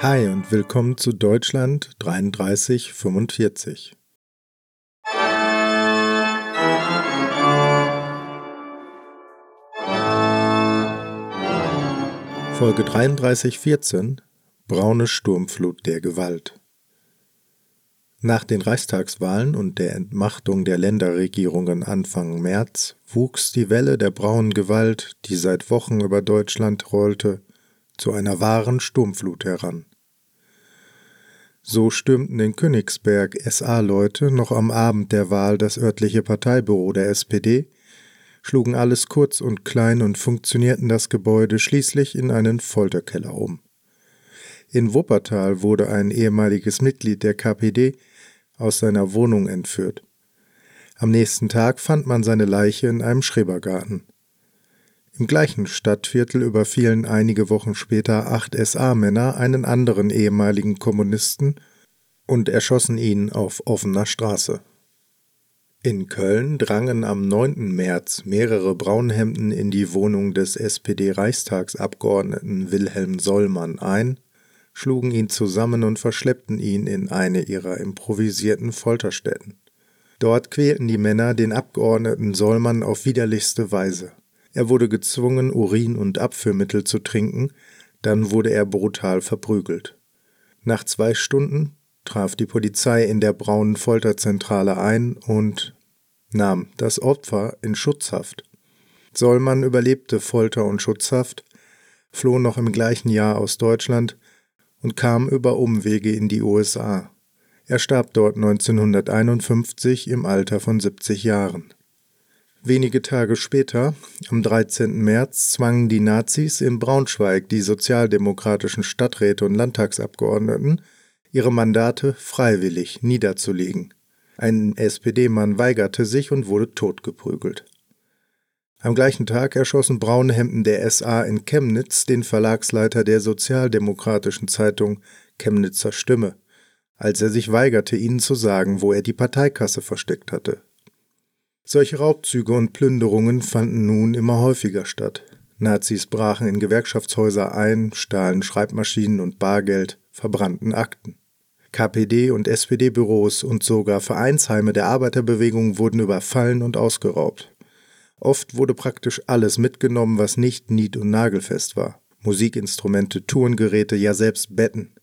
Hi und willkommen zu Deutschland 3345. Folge 3314 Braune Sturmflut der Gewalt. Nach den Reichstagswahlen und der Entmachtung der Länderregierungen Anfang März wuchs die Welle der braunen Gewalt, die seit Wochen über Deutschland rollte, zu einer wahren Sturmflut heran. So stürmten in Königsberg SA-Leute noch am Abend der Wahl das örtliche Parteibüro der SPD, schlugen alles kurz und klein und funktionierten das Gebäude schließlich in einen Folterkeller um. In Wuppertal wurde ein ehemaliges Mitglied der KPD aus seiner Wohnung entführt. Am nächsten Tag fand man seine Leiche in einem Schrebergarten. Im gleichen Stadtviertel überfielen einige Wochen später acht SA-Männer einen anderen ehemaligen Kommunisten und erschossen ihn auf offener Straße. In Köln drangen am 9. März mehrere Braunhemden in die Wohnung des SPD-Reichstagsabgeordneten Wilhelm Sollmann ein, schlugen ihn zusammen und verschleppten ihn in eine ihrer improvisierten Folterstätten. Dort quälten die Männer den Abgeordneten Sollmann auf widerlichste Weise. Er wurde gezwungen, Urin und Abführmittel zu trinken, dann wurde er brutal verprügelt. Nach zwei Stunden traf die Polizei in der braunen Folterzentrale ein und nahm das Opfer in Schutzhaft. Sollmann überlebte Folter und Schutzhaft, floh noch im gleichen Jahr aus Deutschland und kam über Umwege in die USA. Er starb dort 1951 im Alter von 70 Jahren. Wenige Tage später, am 13. März, zwangen die Nazis in Braunschweig die sozialdemokratischen Stadträte und Landtagsabgeordneten, ihre Mandate freiwillig niederzulegen. Ein SPD-Mann weigerte sich und wurde totgeprügelt. Am gleichen Tag erschossen braune Hemden der SA in Chemnitz den Verlagsleiter der sozialdemokratischen Zeitung Chemnitzer Stimme, als er sich weigerte, ihnen zu sagen, wo er die Parteikasse versteckt hatte. Solche Raubzüge und Plünderungen fanden nun immer häufiger statt. Nazis brachen in Gewerkschaftshäuser ein, stahlen Schreibmaschinen und Bargeld, verbrannten Akten. KPD- und SPD-Büros und sogar Vereinsheime der Arbeiterbewegung wurden überfallen und ausgeraubt. Oft wurde praktisch alles mitgenommen, was nicht nied- und nagelfest war. Musikinstrumente, Tourengeräte, ja selbst Betten.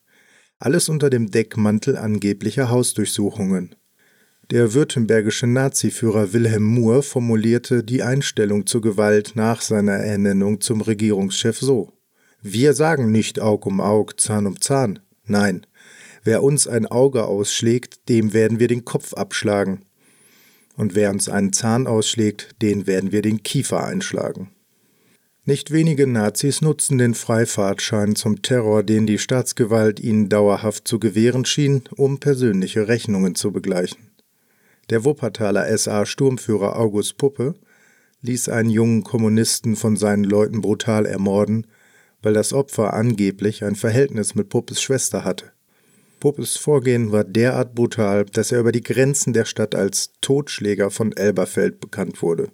Alles unter dem Deckmantel angeblicher Hausdurchsuchungen. Der württembergische Naziführer Wilhelm Muhr formulierte die Einstellung zur Gewalt nach seiner Ernennung zum Regierungschef so: Wir sagen nicht Aug um Aug, Zahn um Zahn. Nein, wer uns ein Auge ausschlägt, dem werden wir den Kopf abschlagen. Und wer uns einen Zahn ausschlägt, den werden wir den Kiefer einschlagen. Nicht wenige Nazis nutzten den Freifahrtschein zum Terror, den die Staatsgewalt ihnen dauerhaft zu gewähren schien, um persönliche Rechnungen zu begleichen. Der Wuppertaler SA-Sturmführer August Puppe ließ einen jungen Kommunisten von seinen Leuten brutal ermorden, weil das Opfer angeblich ein Verhältnis mit Puppes Schwester hatte. Puppes Vorgehen war derart brutal, dass er über die Grenzen der Stadt als Totschläger von Elberfeld bekannt wurde.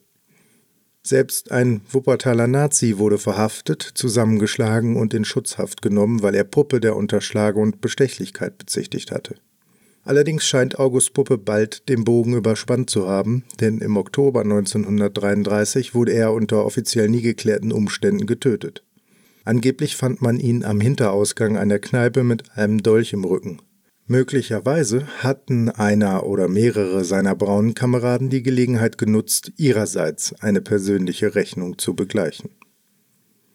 Selbst ein Wuppertaler Nazi wurde verhaftet, zusammengeschlagen und in Schutzhaft genommen, weil er Puppe der Unterschlage und Bestechlichkeit bezichtigt hatte. Allerdings scheint August Puppe bald den Bogen überspannt zu haben, denn im Oktober 1933 wurde er unter offiziell nie geklärten Umständen getötet. Angeblich fand man ihn am Hinterausgang einer Kneipe mit einem Dolch im Rücken. Möglicherweise hatten einer oder mehrere seiner braunen Kameraden die Gelegenheit genutzt, ihrerseits eine persönliche Rechnung zu begleichen.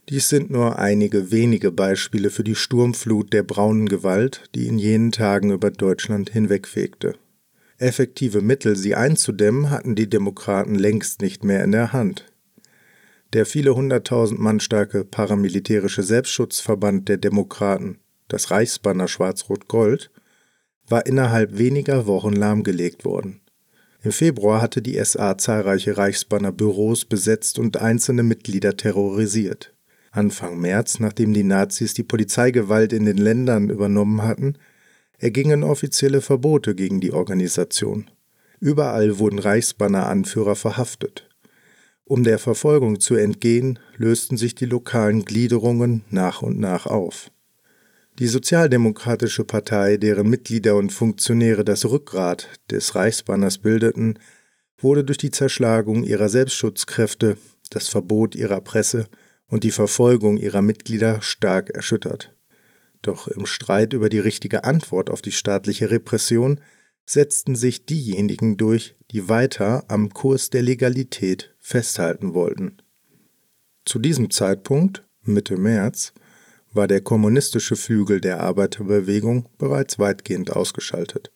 Dies sind nur einige wenige Beispiele für die Sturmflut der braunen Gewalt, die in jenen Tagen über Deutschland hinwegfegte. Effektive Mittel, sie einzudämmen, hatten die Demokraten längst nicht mehr in der Hand. Der viele hunderttausend Mann starke paramilitärische Selbstschutzverband der Demokraten, das Reichsbanner Schwarz-Rot-Gold, war innerhalb weniger Wochen lahmgelegt worden. Im Februar hatte die SA zahlreiche Reichsbanner Büros besetzt und einzelne Mitglieder terrorisiert. Anfang März, nachdem die Nazis die Polizeigewalt in den Ländern übernommen hatten, ergingen offizielle Verbote gegen die Organisation. Überall wurden Reichsbanner-Anführer verhaftet. Um der Verfolgung zu entgehen, lösten sich die lokalen Gliederungen nach und nach auf. Die Sozialdemokratische Partei, deren Mitglieder und Funktionäre das Rückgrat des Reichsbanners bildeten, wurde durch die Zerschlagung ihrer Selbstschutzkräfte, das Verbot ihrer Presse und die Verfolgung ihrer Mitglieder stark erschüttert. Doch im Streit über die richtige Antwort auf die staatliche Repression setzten sich diejenigen durch, die weiter am Kurs der Legalität festhalten wollten. Zu diesem Zeitpunkt, Mitte März, war der kommunistische Flügel der Arbeiterbewegung bereits weitgehend ausgeschaltet.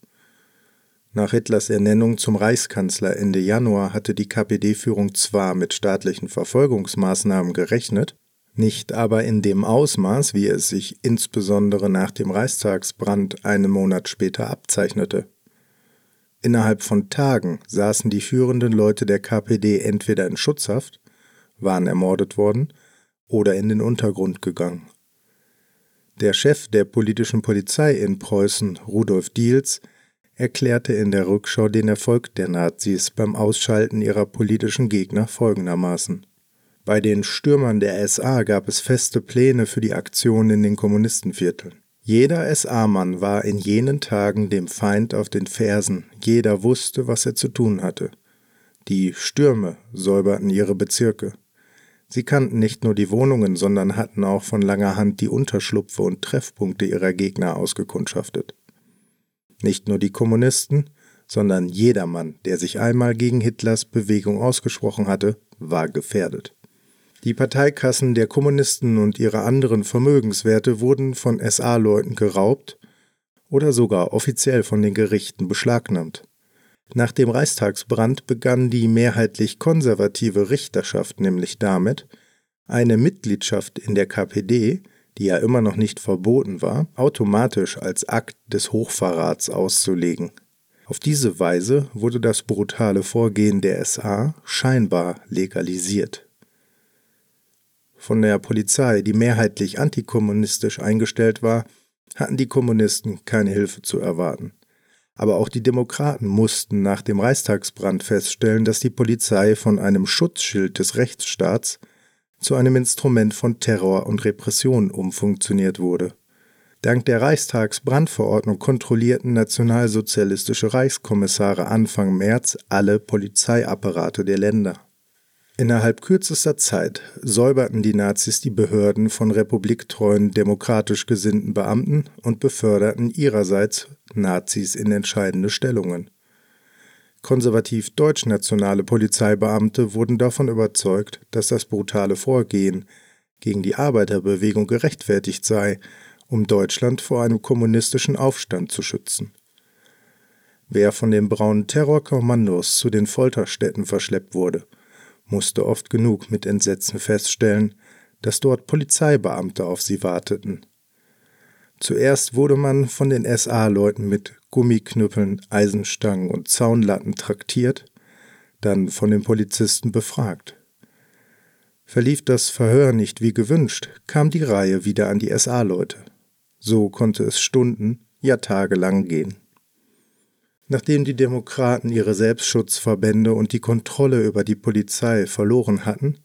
Nach Hitlers Ernennung zum Reichskanzler Ende Januar hatte die KPD-Führung zwar mit staatlichen Verfolgungsmaßnahmen gerechnet, nicht aber in dem Ausmaß, wie es sich insbesondere nach dem Reichstagsbrand einen Monat später abzeichnete. Innerhalb von Tagen saßen die führenden Leute der KPD entweder in Schutzhaft, waren ermordet worden oder in den Untergrund gegangen. Der Chef der politischen Polizei in Preußen, Rudolf Diels, erklärte in der Rückschau den Erfolg der Nazis beim Ausschalten ihrer politischen Gegner folgendermaßen. Bei den Stürmern der SA gab es feste Pläne für die Aktion in den Kommunistenvierteln. Jeder SA-Mann war in jenen Tagen dem Feind auf den Fersen, jeder wusste, was er zu tun hatte. Die Stürme säuberten ihre Bezirke. Sie kannten nicht nur die Wohnungen, sondern hatten auch von langer Hand die Unterschlupfe und Treffpunkte ihrer Gegner ausgekundschaftet. Nicht nur die Kommunisten, sondern jedermann, der sich einmal gegen Hitlers Bewegung ausgesprochen hatte, war gefährdet. Die Parteikassen der Kommunisten und ihre anderen Vermögenswerte wurden von SA-Leuten geraubt oder sogar offiziell von den Gerichten beschlagnahmt. Nach dem Reichstagsbrand begann die mehrheitlich konservative Richterschaft nämlich damit, eine Mitgliedschaft in der KPD, die ja immer noch nicht verboten war, automatisch als Akt des Hochverrats auszulegen. Auf diese Weise wurde das brutale Vorgehen der SA scheinbar legalisiert von der Polizei, die mehrheitlich antikommunistisch eingestellt war, hatten die Kommunisten keine Hilfe zu erwarten. Aber auch die Demokraten mussten nach dem Reichstagsbrand feststellen, dass die Polizei von einem Schutzschild des Rechtsstaats zu einem Instrument von Terror und Repression umfunktioniert wurde. Dank der Reichstagsbrandverordnung kontrollierten nationalsozialistische Reichskommissare Anfang März alle Polizeiapparate der Länder. Innerhalb kürzester Zeit säuberten die Nazis die Behörden von republiktreuen, demokratisch gesinnten Beamten und beförderten ihrerseits Nazis in entscheidende Stellungen. Konservativ deutschnationale Polizeibeamte wurden davon überzeugt, dass das brutale Vorgehen gegen die Arbeiterbewegung gerechtfertigt sei, um Deutschland vor einem kommunistischen Aufstand zu schützen. Wer von den braunen Terrorkommandos zu den Folterstätten verschleppt wurde – musste oft genug mit Entsetzen feststellen, dass dort Polizeibeamte auf sie warteten. Zuerst wurde man von den SA-Leuten mit Gummiknüppeln, Eisenstangen und Zaunlatten traktiert, dann von den Polizisten befragt. Verlief das Verhör nicht wie gewünscht, kam die Reihe wieder an die SA-Leute. So konnte es Stunden, ja tagelang gehen. Nachdem die Demokraten ihre Selbstschutzverbände und die Kontrolle über die Polizei verloren hatten,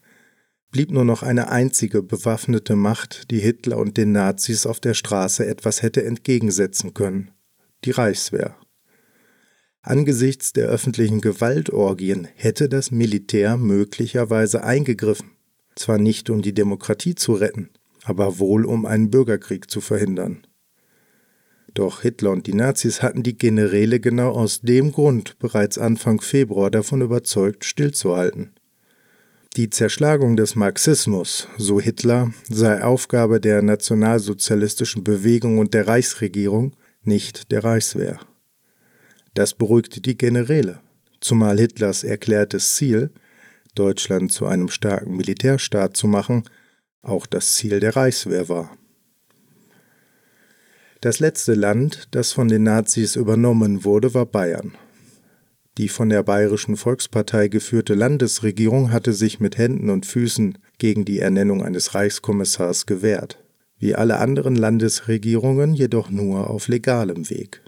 blieb nur noch eine einzige bewaffnete Macht, die Hitler und den Nazis auf der Straße etwas hätte entgegensetzen können die Reichswehr. Angesichts der öffentlichen Gewaltorgien hätte das Militär möglicherweise eingegriffen, zwar nicht um die Demokratie zu retten, aber wohl um einen Bürgerkrieg zu verhindern. Doch Hitler und die Nazis hatten die Generäle genau aus dem Grund bereits Anfang Februar davon überzeugt, stillzuhalten. Die Zerschlagung des Marxismus, so Hitler, sei Aufgabe der nationalsozialistischen Bewegung und der Reichsregierung, nicht der Reichswehr. Das beruhigte die Generäle, zumal Hitlers erklärtes Ziel, Deutschland zu einem starken Militärstaat zu machen, auch das Ziel der Reichswehr war. Das letzte Land, das von den Nazis übernommen wurde, war Bayern. Die von der Bayerischen Volkspartei geführte Landesregierung hatte sich mit Händen und Füßen gegen die Ernennung eines Reichskommissars gewehrt, wie alle anderen Landesregierungen jedoch nur auf legalem Weg.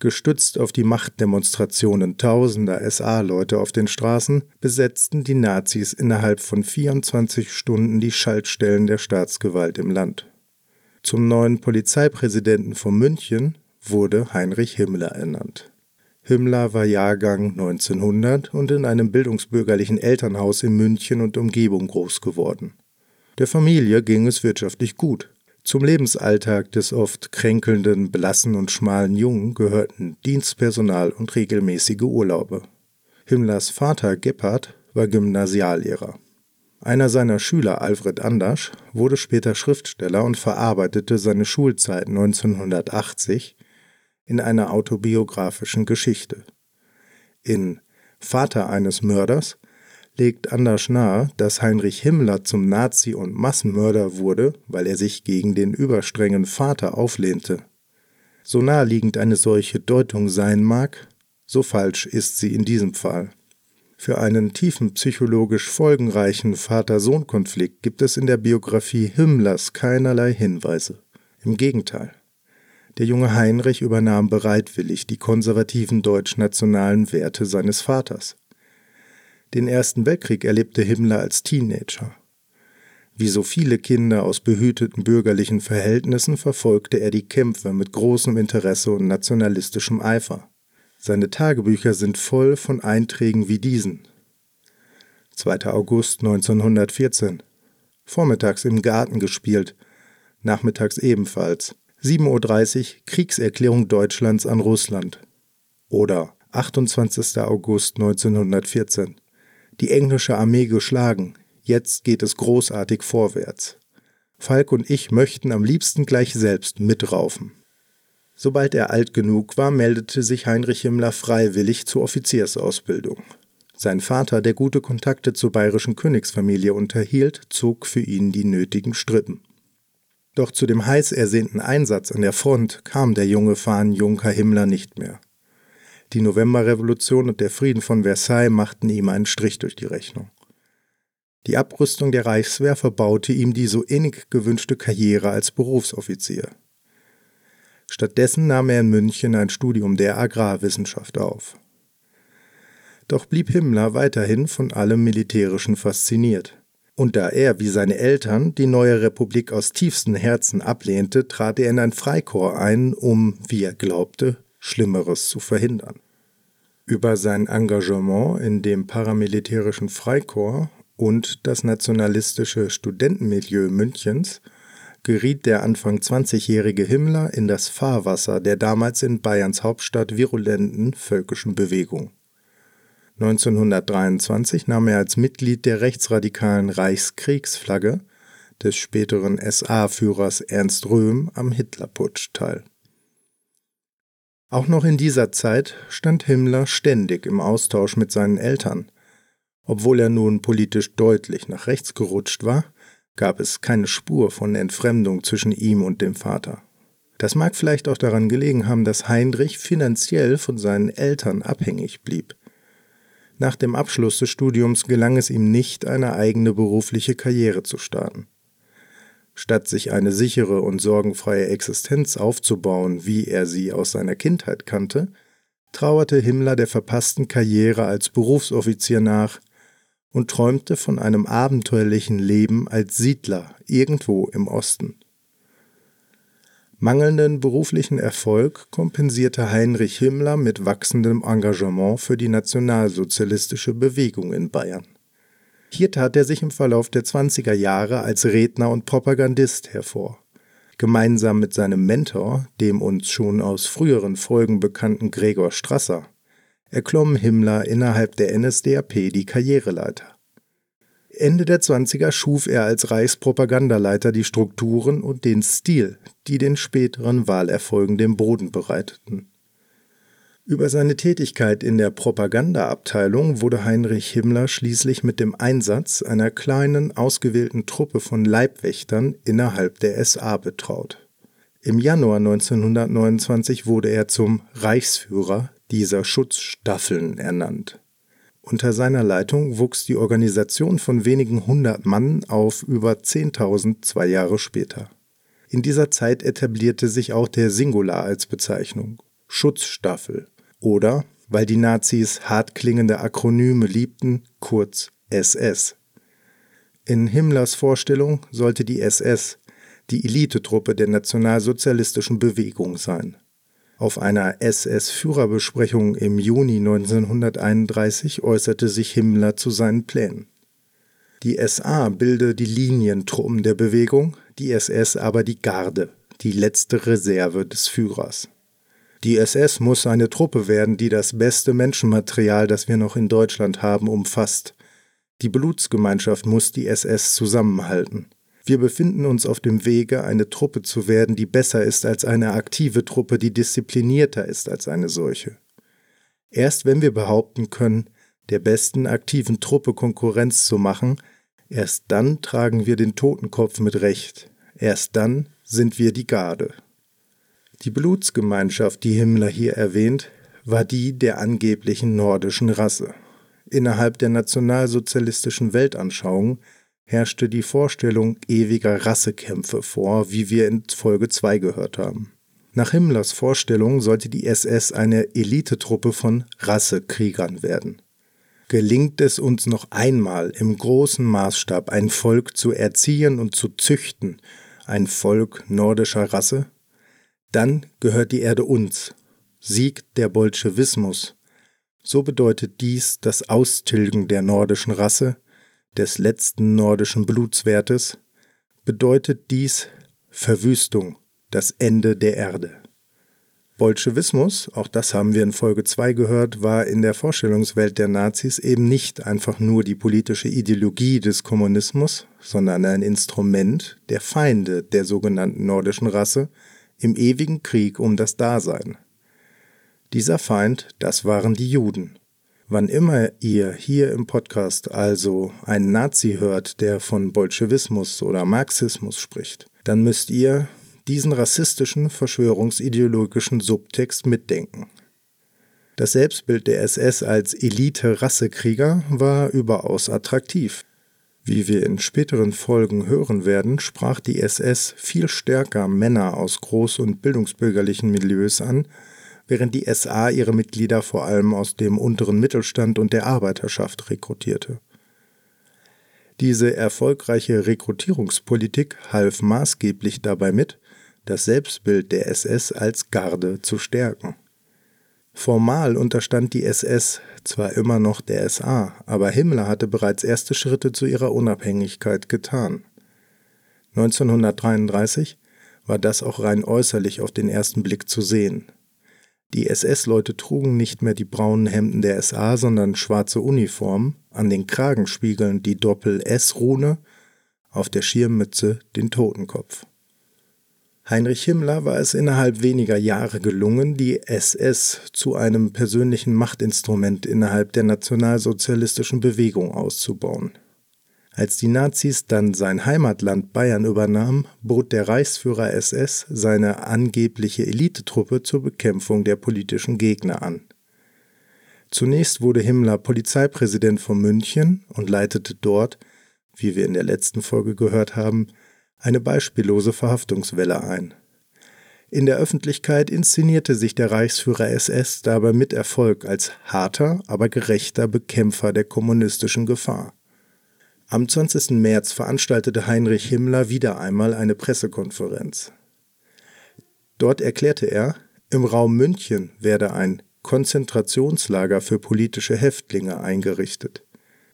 Gestützt auf die Machtdemonstrationen tausender SA-Leute auf den Straßen besetzten die Nazis innerhalb von 24 Stunden die Schaltstellen der Staatsgewalt im Land. Zum neuen Polizeipräsidenten von München wurde Heinrich Himmler ernannt. Himmler war Jahrgang 1900 und in einem bildungsbürgerlichen Elternhaus in München und Umgebung groß geworden. Der Familie ging es wirtschaftlich gut. Zum Lebensalltag des oft kränkelnden, blassen und schmalen Jungen gehörten Dienstpersonal und regelmäßige Urlaube. Himmlers Vater Gebhard war Gymnasiallehrer. Einer seiner Schüler, Alfred Andersch, wurde später Schriftsteller und verarbeitete seine Schulzeit 1980 in einer autobiografischen Geschichte. In Vater eines Mörders legt Anders nahe, dass Heinrich Himmler zum Nazi und Massenmörder wurde, weil er sich gegen den überstrengen Vater auflehnte. So naheliegend eine solche Deutung sein mag, so falsch ist sie in diesem Fall. Für einen tiefen psychologisch folgenreichen Vater-Sohn-Konflikt gibt es in der Biografie Himmlers keinerlei Hinweise. Im Gegenteil. Der junge Heinrich übernahm bereitwillig die konservativen deutsch-nationalen Werte seines Vaters. Den Ersten Weltkrieg erlebte Himmler als Teenager. Wie so viele Kinder aus behüteten bürgerlichen Verhältnissen verfolgte er die Kämpfe mit großem Interesse und nationalistischem Eifer. Seine Tagebücher sind voll von Einträgen wie diesen. 2. August 1914. Vormittags im Garten gespielt, nachmittags ebenfalls. 7.30 Uhr Kriegserklärung Deutschlands an Russland. Oder 28. August 1914 die englische Armee geschlagen. Jetzt geht es großartig vorwärts. Falk und ich möchten am liebsten gleich selbst mitraufen. Sobald er alt genug war, meldete sich Heinrich Himmler freiwillig zur Offiziersausbildung. Sein Vater, der gute Kontakte zur bayerischen Königsfamilie unterhielt, zog für ihn die nötigen Strippen. Doch zu dem heiß ersehnten Einsatz an der Front kam der junge Fahnenjunker Himmler nicht mehr. Die Novemberrevolution und der Frieden von Versailles machten ihm einen Strich durch die Rechnung. Die Abrüstung der Reichswehr verbaute ihm die so innig gewünschte Karriere als Berufsoffizier. Stattdessen nahm er in München ein Studium der Agrarwissenschaft auf. Doch blieb Himmler weiterhin von allem Militärischen fasziniert. Und da er, wie seine Eltern, die neue Republik aus tiefstem Herzen ablehnte, trat er in ein Freikorps ein, um, wie er glaubte, Schlimmeres zu verhindern. Über sein Engagement in dem paramilitärischen Freikorps und das nationalistische Studentenmilieu Münchens geriet der Anfang 20-jährige Himmler in das Fahrwasser der damals in Bayerns Hauptstadt virulenten völkischen Bewegung. 1923 nahm er als Mitglied der rechtsradikalen Reichskriegsflagge des späteren SA-Führers Ernst Röhm am Hitlerputsch teil. Auch noch in dieser Zeit stand Himmler ständig im Austausch mit seinen Eltern. Obwohl er nun politisch deutlich nach rechts gerutscht war, gab es keine Spur von Entfremdung zwischen ihm und dem Vater. Das mag vielleicht auch daran gelegen haben, dass Heinrich finanziell von seinen Eltern abhängig blieb. Nach dem Abschluss des Studiums gelang es ihm nicht, eine eigene berufliche Karriere zu starten. Statt sich eine sichere und sorgenfreie Existenz aufzubauen, wie er sie aus seiner Kindheit kannte, trauerte Himmler der verpassten Karriere als Berufsoffizier nach und träumte von einem abenteuerlichen Leben als Siedler irgendwo im Osten. Mangelnden beruflichen Erfolg kompensierte Heinrich Himmler mit wachsendem Engagement für die nationalsozialistische Bewegung in Bayern. Hier tat er sich im Verlauf der 20er Jahre als Redner und Propagandist hervor. Gemeinsam mit seinem Mentor, dem uns schon aus früheren Folgen bekannten Gregor Strasser, erklomm Himmler innerhalb der NSDAP die Karriereleiter. Ende der 20er schuf er als Reichspropagandaleiter die Strukturen und den Stil, die den späteren Wahlerfolgen den Boden bereiteten. Über seine Tätigkeit in der Propagandaabteilung wurde Heinrich Himmler schließlich mit dem Einsatz einer kleinen, ausgewählten Truppe von Leibwächtern innerhalb der SA betraut. Im Januar 1929 wurde er zum Reichsführer dieser Schutzstaffeln ernannt. Unter seiner Leitung wuchs die Organisation von wenigen hundert Mann auf über 10.000 zwei Jahre später. In dieser Zeit etablierte sich auch der Singular als Bezeichnung Schutzstaffel oder, weil die Nazis hart klingende Akronyme liebten, kurz SS. In Himmlers Vorstellung sollte die SS, die Elitetruppe der nationalsozialistischen Bewegung sein. Auf einer SS-Führerbesprechung im Juni 1931 äußerte sich Himmler zu seinen Plänen. Die SA bilde die Linientruppen der Bewegung, die SS aber die Garde, die letzte Reserve des Führers. Die SS muss eine Truppe werden, die das beste Menschenmaterial, das wir noch in Deutschland haben, umfasst. Die Blutsgemeinschaft muss die SS zusammenhalten. Wir befinden uns auf dem Wege, eine Truppe zu werden, die besser ist als eine aktive Truppe, die disziplinierter ist als eine solche. Erst wenn wir behaupten können, der besten aktiven Truppe Konkurrenz zu machen, erst dann tragen wir den Totenkopf mit Recht, erst dann sind wir die Garde. Die Blutsgemeinschaft, die Himmler hier erwähnt, war die der angeblichen nordischen Rasse. Innerhalb der nationalsozialistischen Weltanschauung herrschte die Vorstellung ewiger Rassekämpfe vor, wie wir in Folge 2 gehört haben. Nach Himmlers Vorstellung sollte die SS eine Elitetruppe von Rassekriegern werden. Gelingt es uns noch einmal im großen Maßstab ein Volk zu erziehen und zu züchten, ein Volk nordischer Rasse? Dann gehört die Erde uns. Siegt der Bolschewismus. So bedeutet dies das Austilgen der nordischen Rasse, des letzten nordischen Blutswertes, bedeutet dies Verwüstung, das Ende der Erde. Bolschewismus, auch das haben wir in Folge 2 gehört, war in der Vorstellungswelt der Nazis eben nicht einfach nur die politische Ideologie des Kommunismus, sondern ein Instrument der Feinde der sogenannten nordischen Rasse, im ewigen Krieg um das Dasein. Dieser Feind, das waren die Juden. Wann immer ihr hier im Podcast also einen Nazi hört, der von Bolschewismus oder Marxismus spricht, dann müsst ihr diesen rassistischen, verschwörungsideologischen Subtext mitdenken. Das Selbstbild der SS als Elite-Rassekrieger war überaus attraktiv. Wie wir in späteren Folgen hören werden, sprach die SS viel stärker Männer aus groß- und bildungsbürgerlichen Milieus an, während die SA ihre Mitglieder vor allem aus dem unteren Mittelstand und der Arbeiterschaft rekrutierte. Diese erfolgreiche Rekrutierungspolitik half maßgeblich dabei mit, das Selbstbild der SS als Garde zu stärken. Formal unterstand die SS zwar immer noch der SA, aber Himmler hatte bereits erste Schritte zu ihrer Unabhängigkeit getan. 1933 war das auch rein äußerlich auf den ersten Blick zu sehen. Die SS-Leute trugen nicht mehr die braunen Hemden der SA, sondern schwarze Uniformen, an den Kragenspiegeln die Doppel-S-Rune, auf der Schirmmütze den Totenkopf. Heinrich Himmler war es innerhalb weniger Jahre gelungen, die SS zu einem persönlichen Machtinstrument innerhalb der nationalsozialistischen Bewegung auszubauen. Als die Nazis dann sein Heimatland Bayern übernahmen, bot der Reichsführer SS seine angebliche Elitetruppe zur Bekämpfung der politischen Gegner an. Zunächst wurde Himmler Polizeipräsident von München und leitete dort, wie wir in der letzten Folge gehört haben, eine beispiellose Verhaftungswelle ein. In der Öffentlichkeit inszenierte sich der Reichsführer SS dabei mit Erfolg als harter, aber gerechter Bekämpfer der kommunistischen Gefahr. Am 20. März veranstaltete Heinrich Himmler wieder einmal eine Pressekonferenz. Dort erklärte er, im Raum München werde ein Konzentrationslager für politische Häftlinge eingerichtet.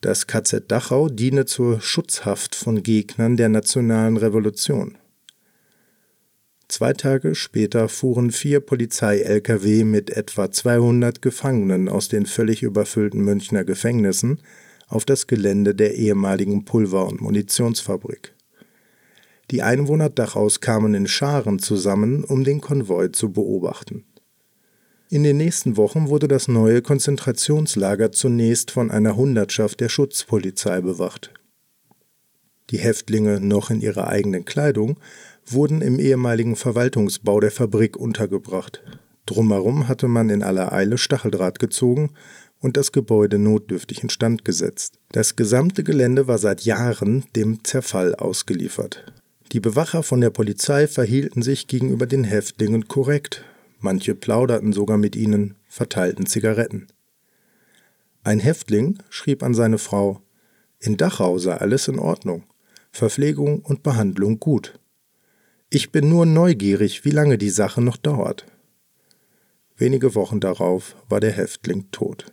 Das KZ Dachau diene zur Schutzhaft von Gegnern der nationalen Revolution. Zwei Tage später fuhren vier Polizei-Lkw mit etwa 200 Gefangenen aus den völlig überfüllten Münchner Gefängnissen auf das Gelände der ehemaligen Pulver- und Munitionsfabrik. Die Einwohner Dachaus kamen in Scharen zusammen, um den Konvoi zu beobachten. In den nächsten Wochen wurde das neue Konzentrationslager zunächst von einer Hundertschaft der Schutzpolizei bewacht. Die Häftlinge, noch in ihrer eigenen Kleidung, wurden im ehemaligen Verwaltungsbau der Fabrik untergebracht. Drumherum hatte man in aller Eile Stacheldraht gezogen und das Gebäude notdürftig instand gesetzt. Das gesamte Gelände war seit Jahren dem Zerfall ausgeliefert. Die Bewacher von der Polizei verhielten sich gegenüber den Häftlingen korrekt, manche plauderten sogar mit ihnen, verteilten Zigaretten. Ein Häftling schrieb an seine Frau In Dachau sei alles in Ordnung, Verpflegung und Behandlung gut. Ich bin nur neugierig, wie lange die Sache noch dauert. Wenige Wochen darauf war der Häftling tot.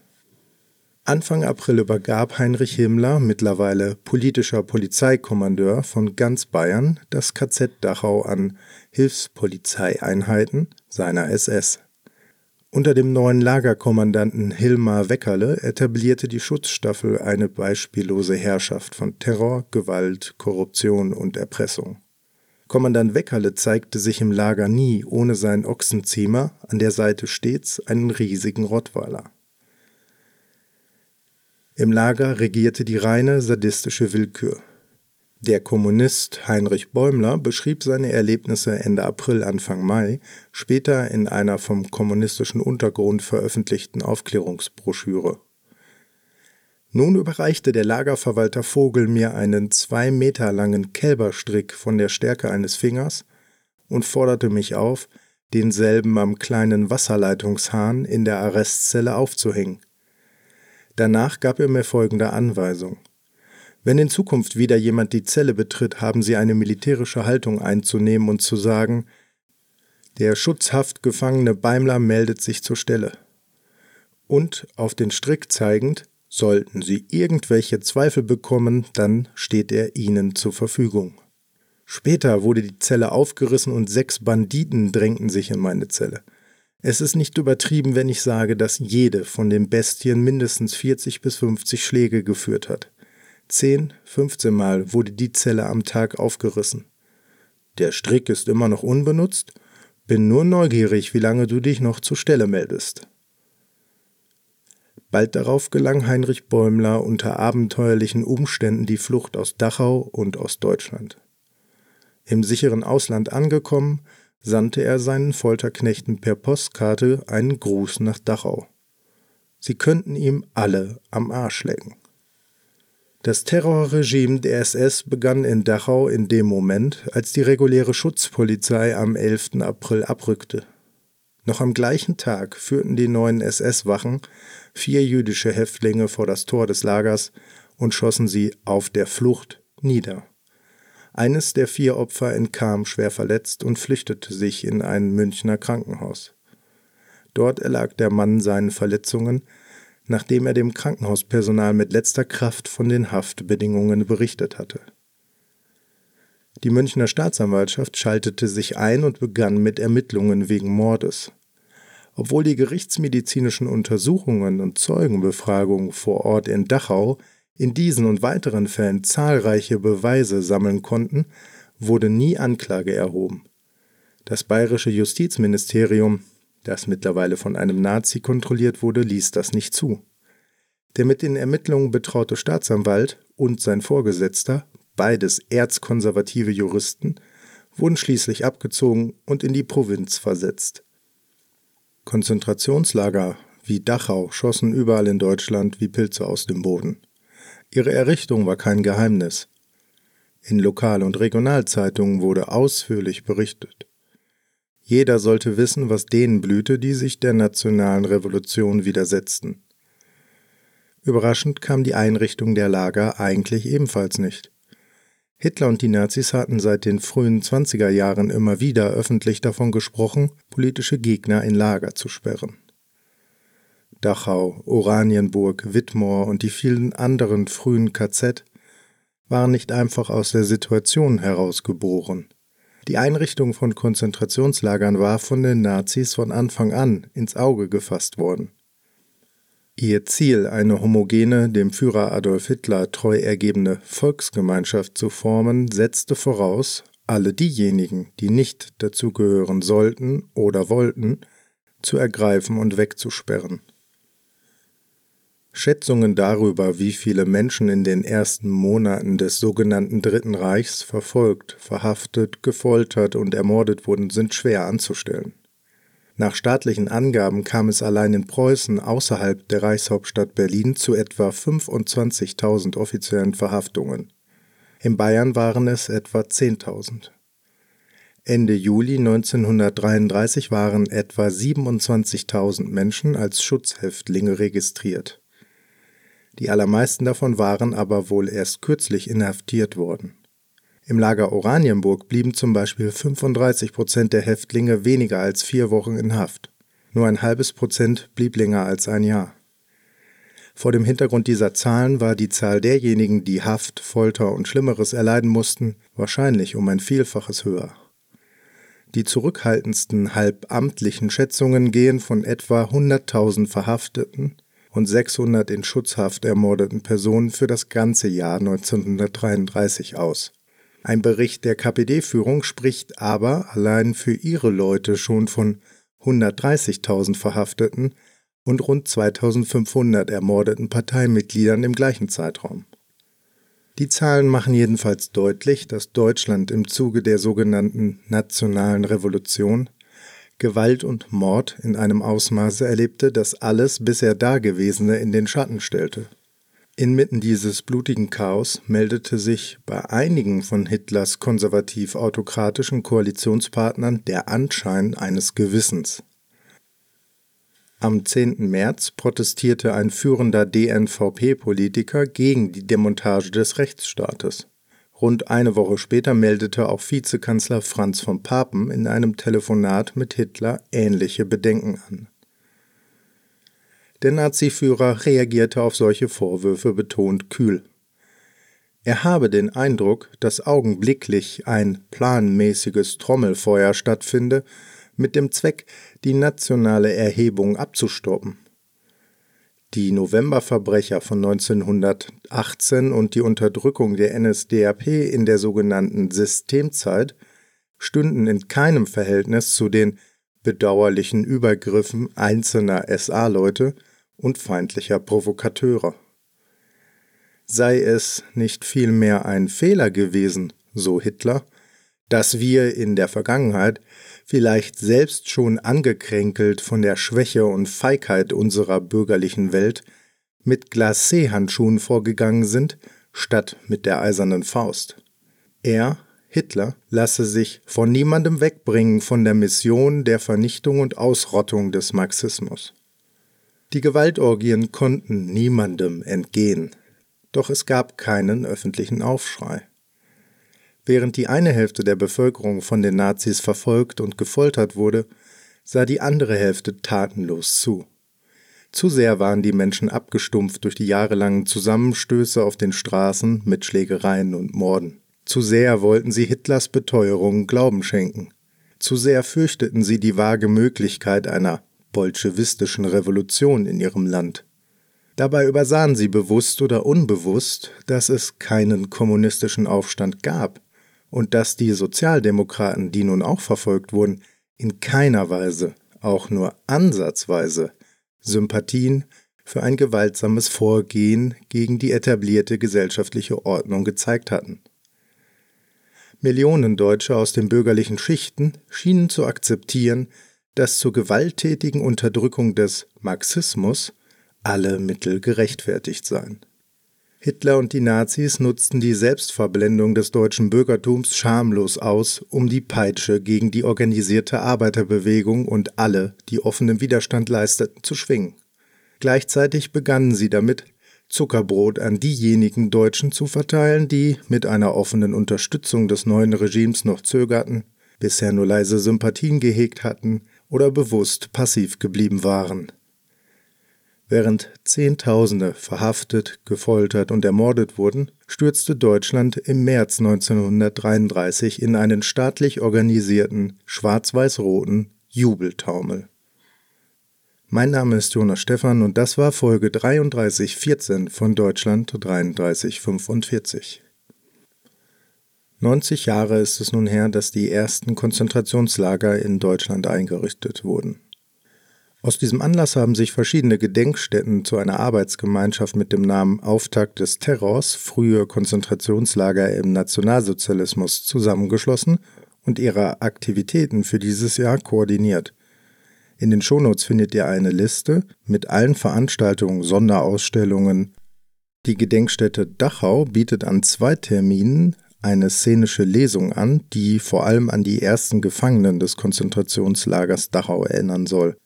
Anfang April übergab Heinrich Himmler, mittlerweile politischer Polizeikommandeur von ganz Bayern, das KZ Dachau an Hilfspolizeieinheiten seiner SS. Unter dem neuen Lagerkommandanten Hilmar Weckerle etablierte die Schutzstaffel eine beispiellose Herrschaft von Terror, Gewalt, Korruption und Erpressung. Kommandant Weckerle zeigte sich im Lager nie ohne seinen Ochsenziemer, an der Seite stets einen riesigen Rottweiler. Im Lager regierte die reine sadistische Willkür. Der Kommunist Heinrich Bäumler beschrieb seine Erlebnisse Ende April, Anfang Mai, später in einer vom kommunistischen Untergrund veröffentlichten Aufklärungsbroschüre. Nun überreichte der Lagerverwalter Vogel mir einen zwei Meter langen Kälberstrick von der Stärke eines Fingers und forderte mich auf, denselben am kleinen Wasserleitungshahn in der Arrestzelle aufzuhängen. Danach gab er mir folgende Anweisung. Wenn in Zukunft wieder jemand die Zelle betritt, haben Sie eine militärische Haltung einzunehmen und zu sagen, der schutzhaft gefangene Beimler meldet sich zur Stelle. Und auf den Strick zeigend, sollten Sie irgendwelche Zweifel bekommen, dann steht er Ihnen zur Verfügung. Später wurde die Zelle aufgerissen und sechs Banditen drängten sich in meine Zelle. Es ist nicht übertrieben, wenn ich sage, dass jede von den Bestien mindestens 40 bis 50 Schläge geführt hat. Zehn, 15 Mal wurde die Zelle am Tag aufgerissen. Der Strick ist immer noch unbenutzt. Bin nur neugierig, wie lange du dich noch zur Stelle meldest. Bald darauf gelang Heinrich Bäumler unter abenteuerlichen Umständen die Flucht aus Dachau und aus Deutschland. Im sicheren Ausland angekommen, sandte er seinen Folterknechten per Postkarte einen Gruß nach Dachau. Sie könnten ihm alle am Arsch lecken. Das Terrorregime der SS begann in Dachau in dem Moment, als die reguläre Schutzpolizei am 11. April abrückte. Noch am gleichen Tag führten die neuen SS-Wachen vier jüdische Häftlinge vor das Tor des Lagers und schossen sie auf der Flucht nieder. Eines der vier Opfer entkam schwer verletzt und flüchtete sich in ein Münchner Krankenhaus. Dort erlag der Mann seinen Verletzungen, nachdem er dem Krankenhauspersonal mit letzter Kraft von den Haftbedingungen berichtet hatte. Die Münchner Staatsanwaltschaft schaltete sich ein und begann mit Ermittlungen wegen Mordes. Obwohl die gerichtsmedizinischen Untersuchungen und Zeugenbefragungen vor Ort in Dachau in diesen und weiteren Fällen zahlreiche Beweise sammeln konnten, wurde nie Anklage erhoben. Das bayerische Justizministerium, das mittlerweile von einem Nazi kontrolliert wurde, ließ das nicht zu. Der mit den Ermittlungen betraute Staatsanwalt und sein Vorgesetzter, beides erzkonservative Juristen, wurden schließlich abgezogen und in die Provinz versetzt. Konzentrationslager wie Dachau schossen überall in Deutschland wie Pilze aus dem Boden. Ihre Errichtung war kein Geheimnis. In Lokal- und Regionalzeitungen wurde ausführlich berichtet. Jeder sollte wissen, was denen blühte, die sich der nationalen Revolution widersetzten. Überraschend kam die Einrichtung der Lager eigentlich ebenfalls nicht. Hitler und die Nazis hatten seit den frühen 20er Jahren immer wieder öffentlich davon gesprochen, politische Gegner in Lager zu sperren. Dachau, Oranienburg, Wittmoor und die vielen anderen frühen KZ waren nicht einfach aus der Situation herausgeboren. Die Einrichtung von Konzentrationslagern war von den Nazis von Anfang an ins Auge gefasst worden. Ihr Ziel, eine homogene, dem Führer Adolf Hitler treu ergebene Volksgemeinschaft zu formen, setzte voraus, alle diejenigen, die nicht dazugehören sollten oder wollten, zu ergreifen und wegzusperren. Schätzungen darüber, wie viele Menschen in den ersten Monaten des sogenannten Dritten Reichs verfolgt, verhaftet, gefoltert und ermordet wurden, sind schwer anzustellen. Nach staatlichen Angaben kam es allein in Preußen außerhalb der Reichshauptstadt Berlin zu etwa 25.000 offiziellen Verhaftungen. In Bayern waren es etwa 10.000. Ende Juli 1933 waren etwa 27.000 Menschen als Schutzhäftlinge registriert. Die allermeisten davon waren aber wohl erst kürzlich inhaftiert worden. Im Lager Oranienburg blieben zum Beispiel 35 Prozent der Häftlinge weniger als vier Wochen in Haft. Nur ein halbes Prozent blieb länger als ein Jahr. Vor dem Hintergrund dieser Zahlen war die Zahl derjenigen, die Haft, Folter und Schlimmeres erleiden mussten, wahrscheinlich um ein Vielfaches höher. Die zurückhaltendsten halbamtlichen Schätzungen gehen von etwa 100.000 Verhafteten und 600 in Schutzhaft ermordeten Personen für das ganze Jahr 1933 aus. Ein Bericht der KPD-Führung spricht aber allein für ihre Leute schon von 130.000 Verhafteten und rund 2500 ermordeten Parteimitgliedern im gleichen Zeitraum. Die Zahlen machen jedenfalls deutlich, dass Deutschland im Zuge der sogenannten nationalen Revolution Gewalt und Mord in einem Ausmaße erlebte, das alles bisher Dagewesene in den Schatten stellte. Inmitten dieses blutigen Chaos meldete sich bei einigen von Hitlers konservativ-autokratischen Koalitionspartnern der Anschein eines Gewissens. Am 10. März protestierte ein führender DNVP-Politiker gegen die Demontage des Rechtsstaates. Rund eine Woche später meldete auch Vizekanzler Franz von Papen in einem Telefonat mit Hitler ähnliche Bedenken an. Der Naziführer reagierte auf solche Vorwürfe betont kühl. Er habe den Eindruck, dass augenblicklich ein planmäßiges Trommelfeuer stattfinde, mit dem Zweck, die nationale Erhebung abzustoppen. Die Novemberverbrecher von 1918 und die Unterdrückung der NSDAP in der sogenannten Systemzeit stünden in keinem Verhältnis zu den bedauerlichen Übergriffen einzelner SA-Leute, und feindlicher Provokateure. Sei es nicht vielmehr ein Fehler gewesen, so Hitler, dass wir in der Vergangenheit vielleicht selbst schon angekränkelt von der Schwäche und Feigheit unserer bürgerlichen Welt mit Glacé-Handschuhen vorgegangen sind, statt mit der eisernen Faust. Er, Hitler, lasse sich von niemandem wegbringen von der Mission der Vernichtung und Ausrottung des Marxismus. Die Gewaltorgien konnten niemandem entgehen, doch es gab keinen öffentlichen Aufschrei. Während die eine Hälfte der Bevölkerung von den Nazis verfolgt und gefoltert wurde, sah die andere Hälfte tatenlos zu. Zu sehr waren die Menschen abgestumpft durch die jahrelangen Zusammenstöße auf den Straßen mit Schlägereien und Morden. Zu sehr wollten sie Hitlers Beteuerung Glauben schenken. Zu sehr fürchteten sie die vage Möglichkeit einer bolschewistischen Revolution in ihrem Land. Dabei übersahen sie bewusst oder unbewusst, dass es keinen kommunistischen Aufstand gab und dass die Sozialdemokraten, die nun auch verfolgt wurden, in keiner Weise, auch nur ansatzweise, Sympathien für ein gewaltsames Vorgehen gegen die etablierte gesellschaftliche Ordnung gezeigt hatten. Millionen Deutsche aus den bürgerlichen Schichten schienen zu akzeptieren, dass zur gewalttätigen Unterdrückung des Marxismus alle Mittel gerechtfertigt seien. Hitler und die Nazis nutzten die Selbstverblendung des deutschen Bürgertums schamlos aus, um die Peitsche gegen die organisierte Arbeiterbewegung und alle, die offenen Widerstand leisteten, zu schwingen. Gleichzeitig begannen sie damit, Zuckerbrot an diejenigen Deutschen zu verteilen, die mit einer offenen Unterstützung des neuen Regimes noch zögerten, bisher nur leise Sympathien gehegt hatten oder bewusst passiv geblieben waren. Während Zehntausende verhaftet, gefoltert und ermordet wurden, stürzte Deutschland im März 1933 in einen staatlich organisierten schwarz-weiß-roten Jubeltaumel. Mein Name ist Jonas Stephan und das war Folge 3314 von Deutschland 3345. 90 Jahre ist es nun her, dass die ersten Konzentrationslager in Deutschland eingerichtet wurden. Aus diesem Anlass haben sich verschiedene Gedenkstätten zu einer Arbeitsgemeinschaft mit dem Namen Auftakt des Terrors, frühe Konzentrationslager im Nationalsozialismus, zusammengeschlossen und ihre Aktivitäten für dieses Jahr koordiniert. In den Shownotes findet ihr eine Liste mit allen Veranstaltungen, Sonderausstellungen. Die Gedenkstätte Dachau bietet an zwei Terminen eine szenische Lesung an, die vor allem an die ersten Gefangenen des Konzentrationslagers Dachau erinnern soll.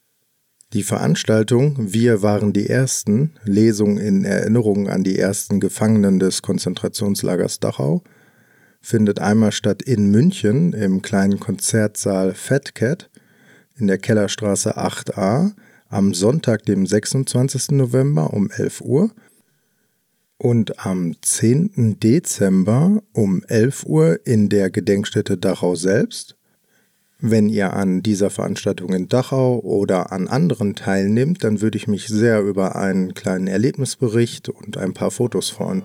Die Veranstaltung Wir waren die Ersten, Lesung in Erinnerung an die ersten Gefangenen des Konzentrationslagers Dachau, findet einmal statt in München im kleinen Konzertsaal Fat Cat in der Kellerstraße 8a am Sonntag, dem 26. November um 11 Uhr und am 10. Dezember um 11 Uhr in der Gedenkstätte Dachau selbst. Wenn ihr an dieser Veranstaltung in Dachau oder an anderen teilnehmt, dann würde ich mich sehr über einen kleinen Erlebnisbericht und ein paar Fotos freuen.